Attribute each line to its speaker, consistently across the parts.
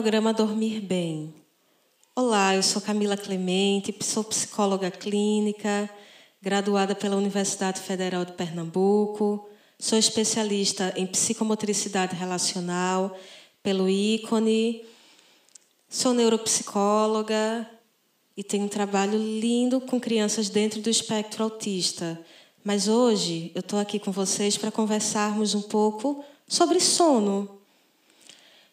Speaker 1: programa Dormir Bem. Olá, eu sou Camila Clemente, sou psicóloga clínica, graduada pela Universidade Federal de Pernambuco, sou especialista em psicomotricidade relacional pelo ícone, sou neuropsicóloga e tenho um trabalho lindo com crianças dentro do espectro autista. Mas hoje eu estou aqui com vocês para conversarmos um pouco sobre sono.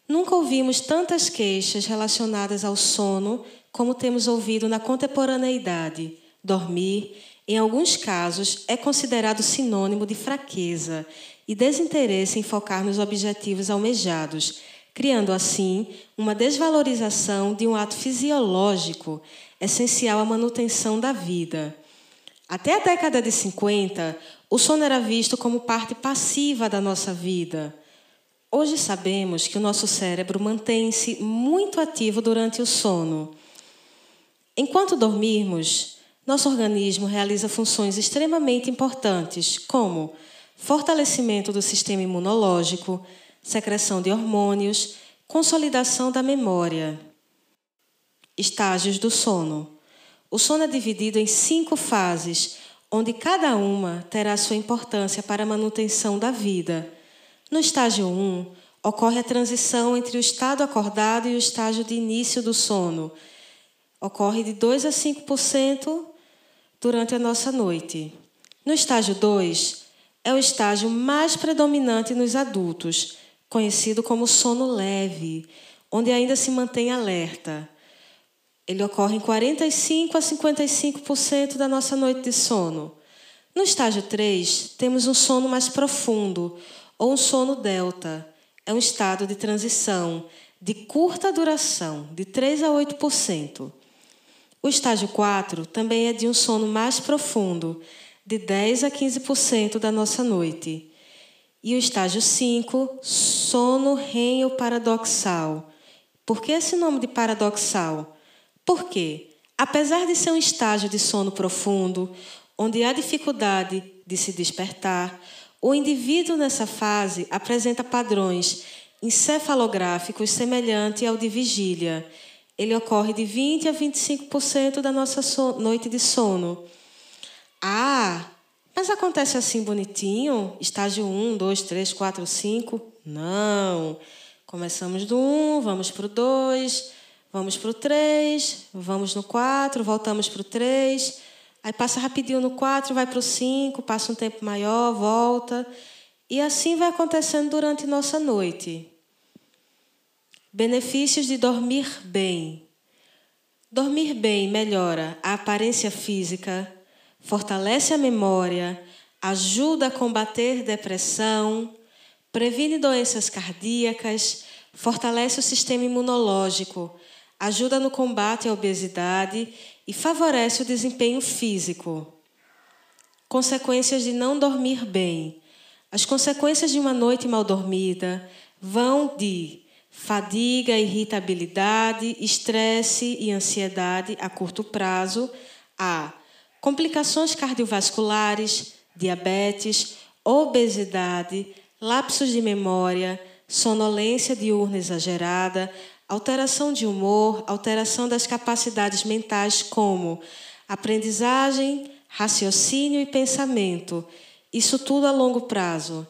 Speaker 1: Nunca ouvimos tantas queixas relacionadas ao sono como temos ouvido na contemporaneidade. Dormir, em alguns casos, é considerado sinônimo de fraqueza e desinteresse em focar nos objetivos almejados, criando assim uma desvalorização de um ato fisiológico essencial à manutenção da vida. Até a década de 50, o sono era visto como parte passiva da nossa vida. Hoje sabemos que o nosso cérebro mantém-se muito ativo durante o sono. Enquanto dormirmos, nosso organismo realiza funções extremamente importantes, como fortalecimento do sistema imunológico, secreção de hormônios, consolidação da memória. Estágios do sono. O sono é dividido em cinco fases, onde cada uma terá sua importância para a manutenção da vida. No estágio 1, ocorre a transição entre o estado acordado e o estágio de início do sono. Ocorre de 2 a 5% durante a nossa noite. No estágio 2, é o estágio mais predominante nos adultos, conhecido como sono leve, onde ainda se mantém alerta. Ele ocorre em 45 a 55% da nossa noite de sono. No estágio 3, temos um sono mais profundo, ou um sono delta. É um estado de transição de curta duração, de 3 a 8%. O estágio 4 também é de um sono mais profundo, de 10 a 15% da nossa noite. E o estágio 5, sono renho paradoxal. Por que esse nome de paradoxal? Porque, apesar de ser um estágio de sono profundo, onde há dificuldade de se despertar, o indivíduo nessa fase apresenta padrões encefalográficos semelhantes ao de vigília. Ele ocorre de 20 a 25% da nossa so noite de sono. Ah, mas acontece assim bonitinho? Estágio 1, 2, 3, 4, 5? Não. Começamos do 1, vamos para o 2, vamos para o 3, vamos no 4, voltamos para o 3 Aí passa rapidinho no 4, vai para o 5, passa um tempo maior, volta. E assim vai acontecendo durante nossa noite. Benefícios de dormir bem. Dormir bem melhora a aparência física, fortalece a memória, ajuda a combater depressão, previne doenças cardíacas, fortalece o sistema imunológico, ajuda no combate à obesidade e favorece o desempenho físico. Consequências de não dormir bem. As consequências de uma noite mal dormida vão de fadiga, irritabilidade, estresse e ansiedade a curto prazo a complicações cardiovasculares, diabetes, obesidade, lapsos de memória, sonolência diurna exagerada, alteração de humor, alteração das capacidades mentais, como aprendizagem, raciocínio e pensamento. Isso tudo a longo prazo.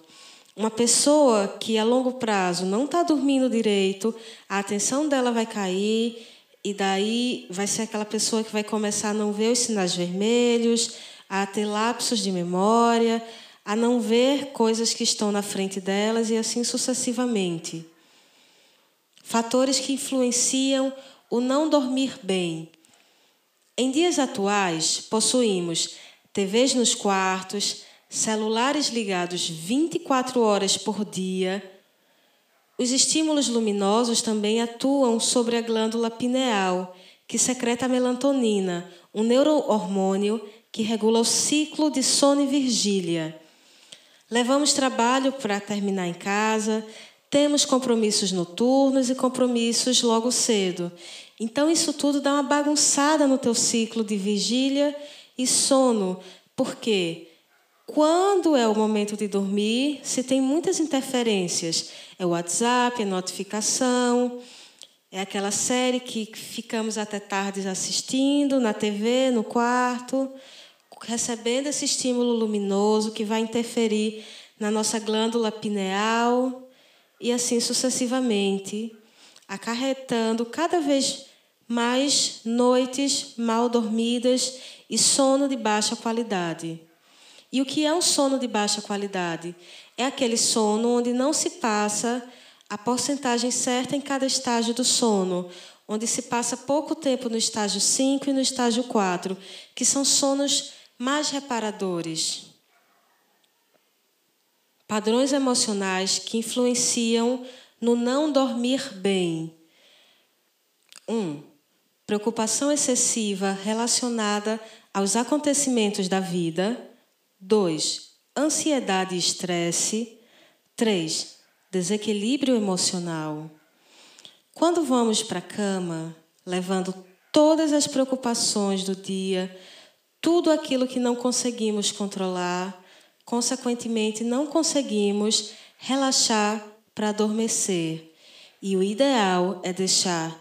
Speaker 1: Uma pessoa que a longo prazo não está dormindo direito, a atenção dela vai cair, e daí vai ser aquela pessoa que vai começar a não ver os sinais vermelhos, a ter lapsos de memória, a não ver coisas que estão na frente delas e assim sucessivamente. Fatores que influenciam o não dormir bem. Em dias atuais, possuímos TVs nos quartos, celulares ligados 24 horas por dia. Os estímulos luminosos também atuam sobre a glândula pineal, que secreta a melatonina, um neurohormônio que regula o ciclo de sono e vigília. Levamos trabalho para terminar em casa, temos compromissos noturnos e compromissos logo cedo. Então isso tudo dá uma bagunçada no teu ciclo de vigília e sono, porque quando é o momento de dormir, se tem muitas interferências, é o WhatsApp, é notificação, É aquela série que ficamos até tarde assistindo na TV, no quarto, recebendo esse estímulo luminoso que vai interferir na nossa glândula pineal e assim sucessivamente, acarretando cada vez mais noites mal dormidas e sono de baixa qualidade. E o que é um sono de baixa qualidade? É aquele sono onde não se passa a porcentagem certa em cada estágio do sono, onde se passa pouco tempo no estágio 5 e no estágio 4, que são sonos mais reparadores. Padrões emocionais que influenciam no não dormir bem. 1. Um, preocupação excessiva relacionada aos acontecimentos da vida. 2. Ansiedade e estresse. 3 desequilíbrio emocional. Quando vamos para a cama, levando todas as preocupações do dia, tudo aquilo que não conseguimos controlar, consequentemente, não conseguimos relaxar para adormecer. E o ideal é deixar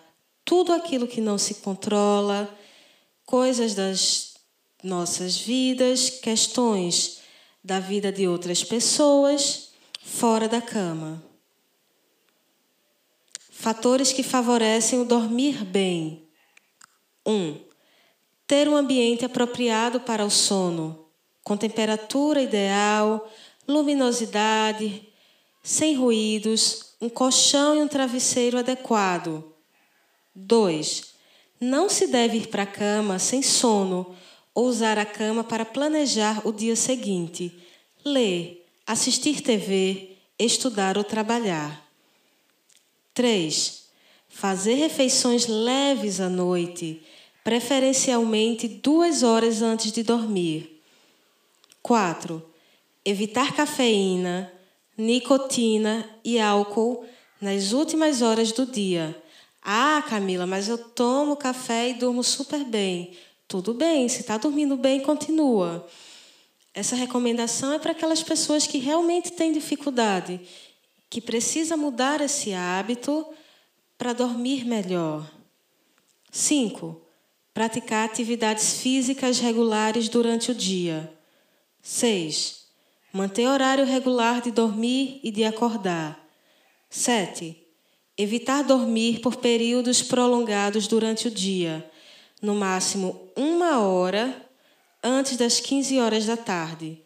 Speaker 1: tudo aquilo que não se controla, coisas das nossas vidas, questões da vida de outras pessoas fora da cama. Fatores que favorecem o dormir bem. 1. Um, ter um ambiente apropriado para o sono, com temperatura ideal, luminosidade, sem ruídos, um colchão e um travesseiro adequado. 2. Não se deve ir para a cama sem sono ou usar a cama para planejar o dia seguinte. Ler, assistir TV, estudar ou trabalhar. 3. Fazer refeições leves à noite, preferencialmente duas horas antes de dormir. 4. Evitar cafeína, nicotina e álcool nas últimas horas do dia. Ah, Camila, mas eu tomo café e durmo super bem. Tudo bem, se está dormindo bem, continua. Essa recomendação é para aquelas pessoas que realmente têm dificuldade, que precisa mudar esse hábito para dormir melhor. 5. Praticar atividades físicas regulares durante o dia. 6. Manter horário regular de dormir e de acordar. 7. Evitar dormir por períodos prolongados durante o dia, no máximo uma hora antes das 15 horas da tarde.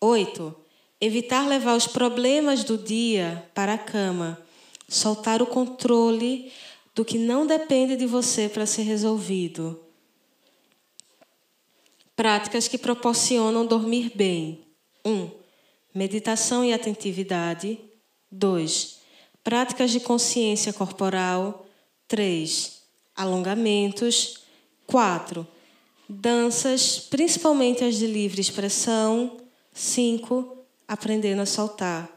Speaker 1: 8. Evitar levar os problemas do dia para a cama. Soltar o controle do que não depende de você para ser resolvido. Práticas que proporcionam dormir bem. 1. Um, meditação e atentividade. 2. Práticas de consciência corporal. 3. Alongamentos. 4 danças, principalmente as de livre expressão. Cinco, aprendendo a soltar.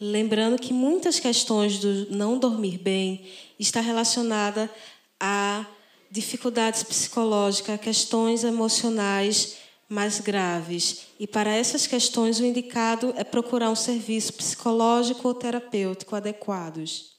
Speaker 1: Lembrando que muitas questões do não dormir bem está relacionada a dificuldades psicológicas, questões emocionais mais graves. E para essas questões, o indicado é procurar um serviço psicológico ou terapêutico adequados.